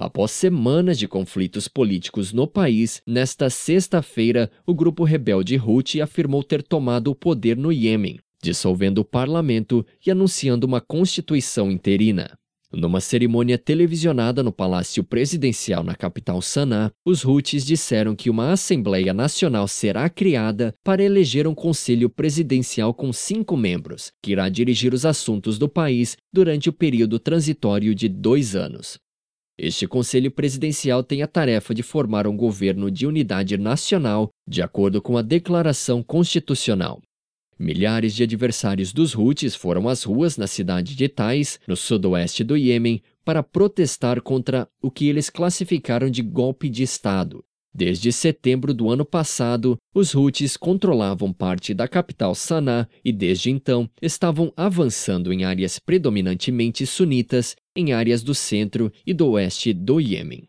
Após semanas de conflitos políticos no país, nesta sexta-feira, o grupo rebelde Houthi afirmou ter tomado o poder no Iêmen, dissolvendo o parlamento e anunciando uma constituição interina. Numa cerimônia televisionada no Palácio Presidencial na capital Sanaa, os Houthis disseram que uma Assembleia Nacional será criada para eleger um conselho presidencial com cinco membros, que irá dirigir os assuntos do país durante o período transitório de dois anos. Este conselho presidencial tem a tarefa de formar um governo de unidade nacional, de acordo com a Declaração Constitucional. Milhares de adversários dos Houthis foram às ruas na cidade de Taiz, no sudoeste do Iêmen, para protestar contra o que eles classificaram de golpe de Estado. Desde setembro do ano passado, os Houthis controlavam parte da capital Sanaa e, desde então, estavam avançando em áreas predominantemente sunitas, em áreas do centro e do oeste do Iêmen.